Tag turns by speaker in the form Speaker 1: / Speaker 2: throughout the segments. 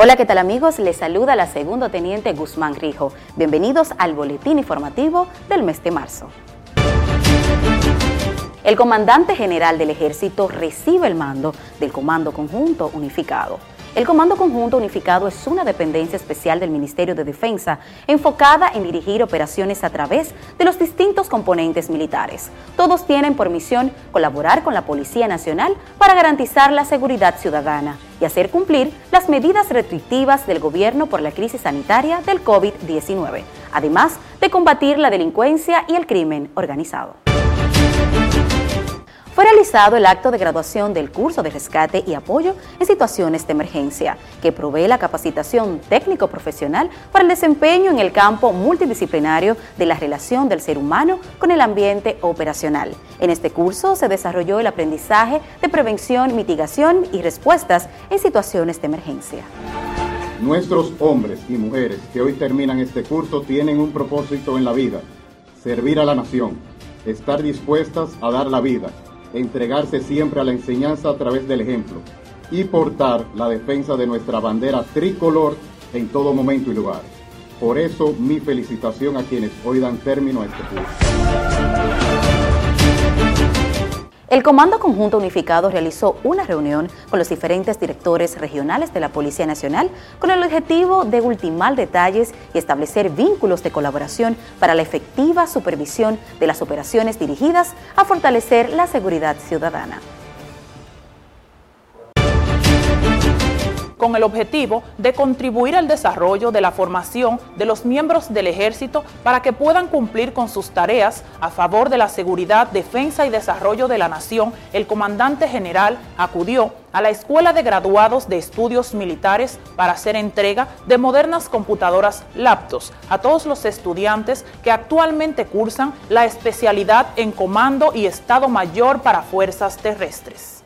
Speaker 1: Hola, ¿qué tal amigos? Les saluda la segundo teniente Guzmán Rijo. Bienvenidos al boletín informativo del mes de marzo. El comandante general del ejército recibe el mando del Comando Conjunto Unificado. El Comando Conjunto Unificado es una dependencia especial del Ministerio de Defensa enfocada en dirigir operaciones a través de los distintos componentes militares. Todos tienen por misión colaborar con la Policía Nacional para garantizar la seguridad ciudadana y hacer cumplir las medidas restrictivas del gobierno por la crisis sanitaria del COVID-19, además de combatir la delincuencia y el crimen organizado fue realizado el acto de graduación del curso de rescate y apoyo en situaciones de emergencia, que provee la capacitación técnico-profesional para el desempeño en el campo multidisciplinario de la relación del ser humano con el ambiente operacional. En este curso se desarrolló el aprendizaje de prevención, mitigación y respuestas en situaciones de emergencia.
Speaker 2: Nuestros hombres y mujeres que hoy terminan este curso tienen un propósito en la vida, servir a la nación, estar dispuestas a dar la vida entregarse siempre a la enseñanza a través del ejemplo y portar la defensa de nuestra bandera tricolor en todo momento y lugar. Por eso mi felicitación a quienes hoy dan término a este curso.
Speaker 1: El Comando Conjunto Unificado realizó una reunión con los diferentes directores regionales de la Policía Nacional con el objetivo de ultimar detalles y establecer vínculos de colaboración para la efectiva supervisión de las operaciones dirigidas a fortalecer la seguridad ciudadana.
Speaker 3: Con el objetivo de contribuir al desarrollo de la formación de los miembros del ejército para que puedan cumplir con sus tareas a favor de la seguridad, defensa y desarrollo de la nación, el comandante general acudió a la Escuela de Graduados de Estudios Militares para hacer entrega de modernas computadoras laptops a todos los estudiantes que actualmente cursan la especialidad en Comando y Estado Mayor para Fuerzas Terrestres.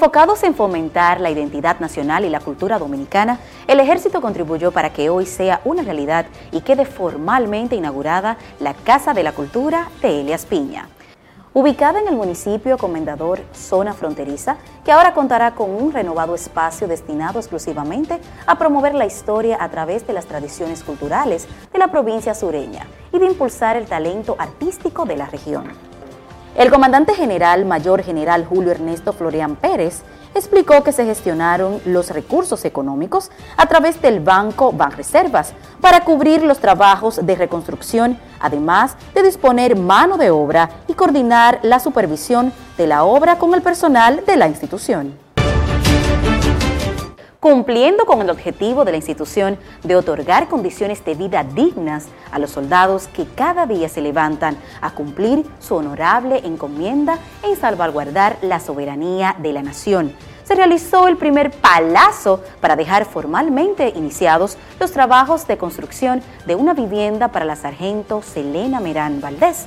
Speaker 1: Enfocados en fomentar la identidad nacional y la cultura dominicana, el ejército contribuyó para que hoy sea una realidad y quede formalmente inaugurada la Casa de la Cultura de Elias Piña. Ubicada en el municipio Comendador, zona fronteriza, que ahora contará con un renovado espacio destinado exclusivamente a promover la historia a través de las tradiciones culturales de la provincia sureña y de impulsar el talento artístico de la región. El comandante general mayor general Julio Ernesto Florian Pérez explicó que se gestionaron los recursos económicos a través del Banco Banreservas para cubrir los trabajos de reconstrucción, además de disponer mano de obra y coordinar la supervisión de la obra con el personal de la institución cumpliendo con el objetivo de la institución de otorgar condiciones de vida dignas a los soldados que cada día se levantan a cumplir su honorable encomienda en salvaguardar la soberanía de la nación. Se realizó el primer palazo para dejar formalmente iniciados los trabajos de construcción de una vivienda para la sargento Selena Merán Valdés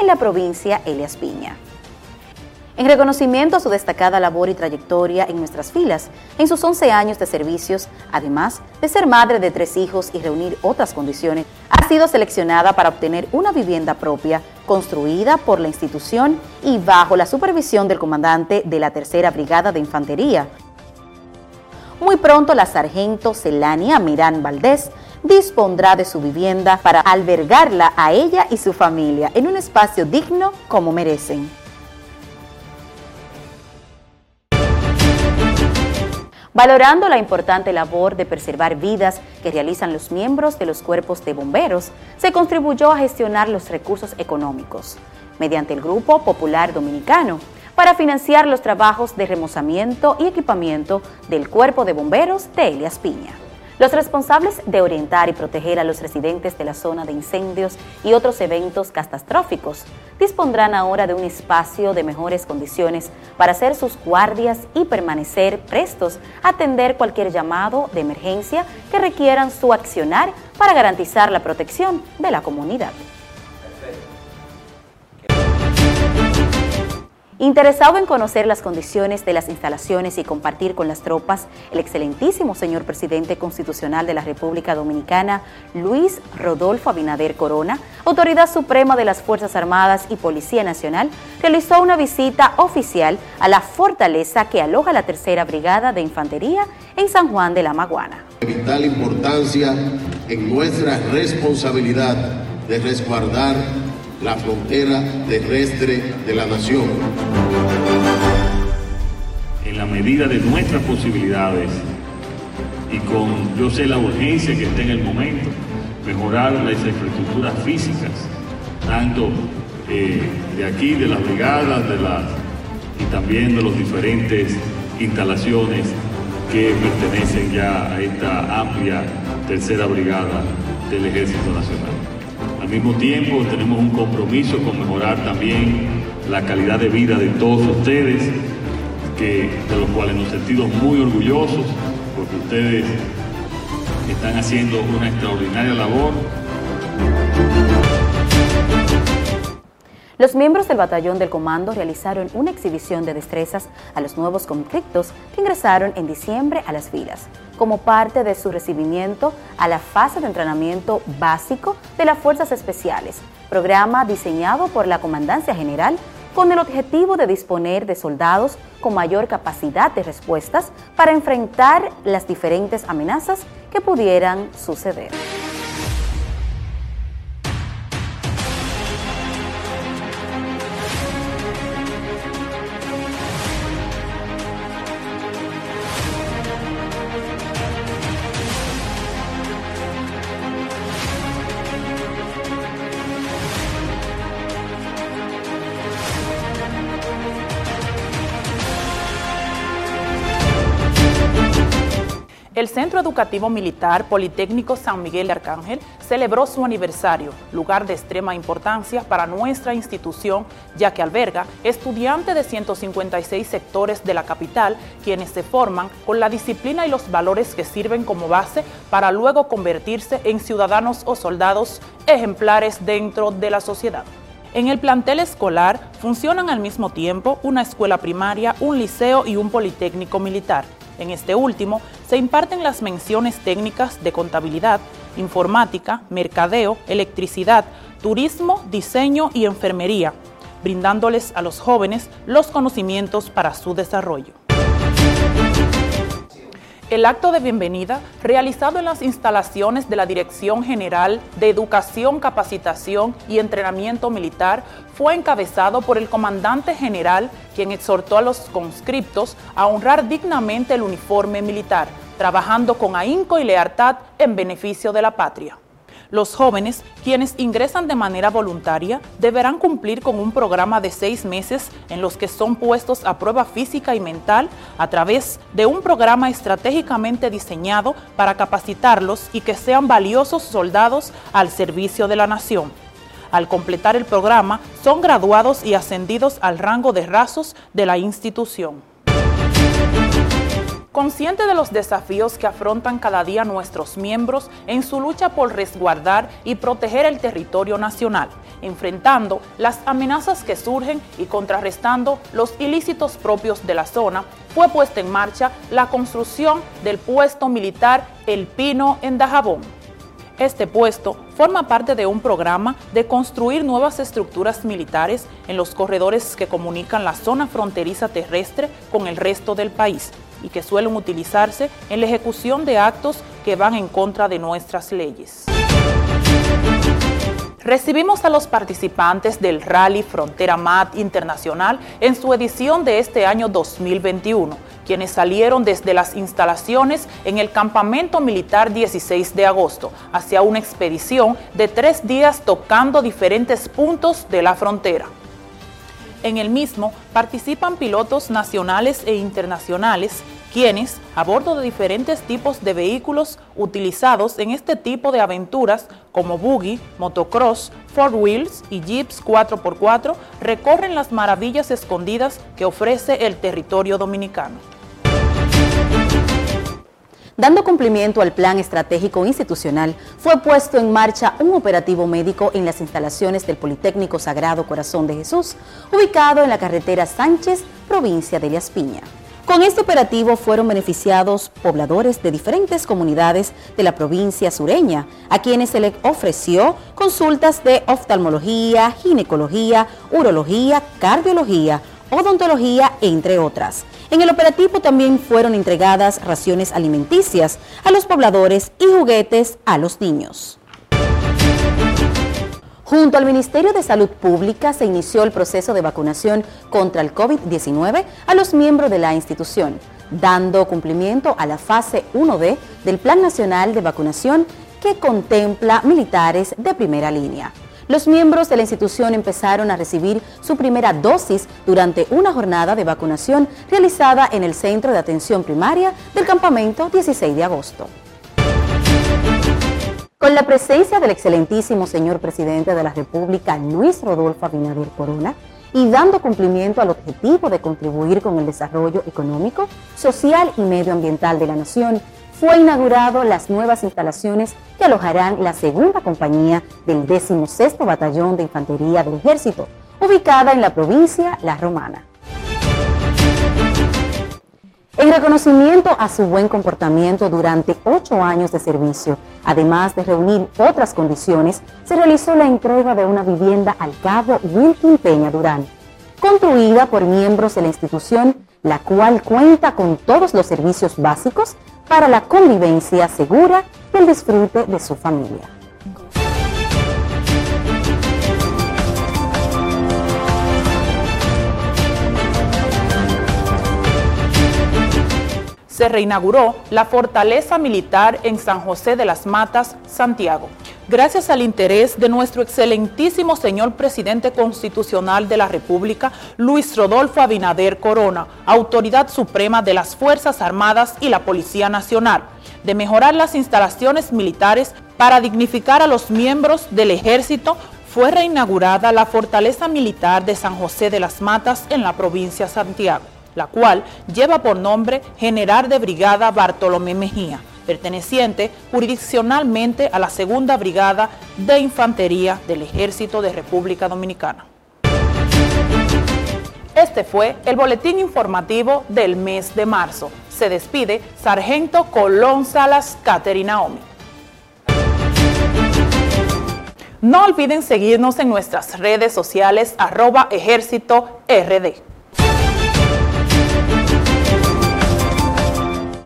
Speaker 1: en la provincia Elias Piña en reconocimiento a su destacada labor y trayectoria en nuestras filas, en sus 11 años de servicios, además de ser madre de tres hijos y reunir otras condiciones, ha sido seleccionada para obtener una vivienda propia construida por la institución y bajo la supervisión del comandante de la Tercera Brigada de Infantería. Muy pronto la sargento Celania Mirán Valdés dispondrá de su vivienda para albergarla a ella y su familia en un espacio digno como merecen. Valorando la importante labor de preservar vidas que realizan los miembros de los cuerpos de bomberos, se contribuyó a gestionar los recursos económicos mediante el Grupo Popular Dominicano para financiar los trabajos de remozamiento y equipamiento del Cuerpo de Bomberos de Elias Piña. Los responsables de orientar y proteger a los residentes de la zona de incendios y otros eventos catastróficos dispondrán ahora de un espacio de mejores condiciones para hacer sus guardias y permanecer prestos a atender cualquier llamado de emergencia que requieran su accionar para garantizar la protección de la comunidad. Interesado en conocer las condiciones de las instalaciones y compartir con las tropas, el excelentísimo señor presidente constitucional de la República Dominicana, Luis Rodolfo Abinader Corona, autoridad suprema de las Fuerzas Armadas y Policía Nacional, realizó una visita oficial a la fortaleza que aloja la Tercera Brigada de Infantería en San Juan de la Maguana.
Speaker 4: De vital importancia en nuestra responsabilidad de resguardar la frontera terrestre de la nación.
Speaker 5: En la medida de nuestras posibilidades y con, yo sé la urgencia que está en el momento, mejorar las infraestructuras físicas, tanto eh, de aquí, de las brigadas, de las, y también de las diferentes instalaciones que pertenecen ya a esta amplia tercera brigada del Ejército Nacional. Al mismo tiempo tenemos un compromiso con mejorar también la calidad de vida de todos ustedes, que, de los cuales nos sentimos muy orgullosos, porque ustedes están haciendo una extraordinaria labor
Speaker 1: Los miembros del batallón del comando realizaron una exhibición de destrezas a los nuevos conflictos que ingresaron en diciembre a las filas, como parte de su recibimiento a la fase de entrenamiento básico de las Fuerzas Especiales, programa diseñado por la Comandancia General con el objetivo de disponer de soldados con mayor capacidad de respuestas para enfrentar las diferentes amenazas que pudieran suceder.
Speaker 3: El Centro Educativo Militar Politécnico San Miguel de Arcángel celebró su aniversario, lugar de extrema importancia para nuestra institución, ya que alberga estudiantes de 156 sectores de la capital, quienes se forman con la disciplina y los valores que sirven como base para luego convertirse en ciudadanos o soldados ejemplares dentro de la sociedad. En el plantel escolar funcionan al mismo tiempo una escuela primaria, un liceo y un politécnico militar. En este último se imparten las menciones técnicas de contabilidad, informática, mercadeo, electricidad, turismo, diseño y enfermería, brindándoles a los jóvenes los conocimientos para su desarrollo. El acto de bienvenida, realizado en las instalaciones de la Dirección General de Educación, Capacitación y Entrenamiento Militar, fue encabezado por el comandante general, quien exhortó a los conscriptos a honrar dignamente el uniforme militar, trabajando con ahínco y lealtad en beneficio de la patria. Los jóvenes, quienes ingresan de manera voluntaria, deberán cumplir con un programa de seis meses en los que son puestos a prueba física y mental a través de un programa estratégicamente diseñado para capacitarlos y que sean valiosos soldados al servicio de la nación. Al completar el programa, son graduados y ascendidos al rango de rasos de la institución. Consciente de los desafíos que afrontan cada día nuestros miembros en su lucha por resguardar y proteger el territorio nacional, enfrentando las amenazas que surgen y contrarrestando los ilícitos propios de la zona, fue puesta en marcha la construcción del puesto militar El Pino en Dajabón. Este puesto forma parte de un programa de construir nuevas estructuras militares en los corredores que comunican la zona fronteriza terrestre con el resto del país y que suelen utilizarse en la ejecución de actos que van en contra de nuestras leyes. Recibimos a los participantes del Rally Frontera MAT Internacional en su edición de este año 2021, quienes salieron desde las instalaciones en el Campamento Militar 16 de agosto hacia una expedición de tres días tocando diferentes puntos de la frontera. En el mismo participan pilotos nacionales e internacionales, quienes, a bordo de diferentes tipos de vehículos utilizados en este tipo de aventuras, como buggy, motocross, four wheels y jeeps 4x4, recorren las maravillas escondidas que ofrece el territorio dominicano.
Speaker 1: Dando cumplimiento al plan estratégico institucional, fue puesto en marcha un operativo médico en las instalaciones del Politécnico Sagrado Corazón de Jesús, ubicado en la carretera Sánchez, provincia de Elías Piña. Con este operativo fueron beneficiados pobladores de diferentes comunidades de la provincia sureña, a quienes se les ofreció consultas de oftalmología, ginecología, urología, cardiología, odontología, entre otras. En el operativo también fueron entregadas raciones alimenticias a los pobladores y juguetes a los niños. Junto al Ministerio de Salud Pública se inició el proceso de vacunación contra el COVID-19 a los miembros de la institución, dando cumplimiento a la fase 1B del Plan Nacional de Vacunación que contempla militares de primera línea. Los miembros de la institución empezaron a recibir su primera dosis durante una jornada de vacunación realizada en el Centro de Atención Primaria del campamento 16 de agosto. Con la presencia del excelentísimo señor presidente de la República, Luis Rodolfo Abinader Corona, y dando cumplimiento al objetivo de contribuir con el desarrollo económico, social y medioambiental de la nación, fue inaugurado las nuevas instalaciones que alojarán la segunda compañía del 16 Batallón de Infantería del Ejército, ubicada en la provincia La Romana. En reconocimiento a su buen comportamiento durante ocho años de servicio, además de reunir otras condiciones, se realizó la entrega de una vivienda al cabo Wilkin Peña Durán, construida por miembros de la institución, la cual cuenta con todos los servicios básicos para la convivencia segura y el disfrute de su familia.
Speaker 3: Se reinauguró la fortaleza militar en San José de las Matas, Santiago. Gracias al interés de nuestro excelentísimo señor presidente constitucional de la República, Luis Rodolfo Abinader Corona, autoridad suprema de las Fuerzas Armadas y la Policía Nacional, de mejorar las instalaciones militares para dignificar a los miembros del ejército, fue reinaugurada la fortaleza militar de San José de las Matas en la provincia de Santiago la cual lleva por nombre General de Brigada Bartolomé Mejía, perteneciente jurisdiccionalmente a la Segunda Brigada de Infantería del Ejército de República Dominicana. Este fue el boletín informativo del mes de marzo. Se despide Sargento Colón Salas Caterina Omi. No olviden seguirnos en nuestras redes sociales arroba ejército RD.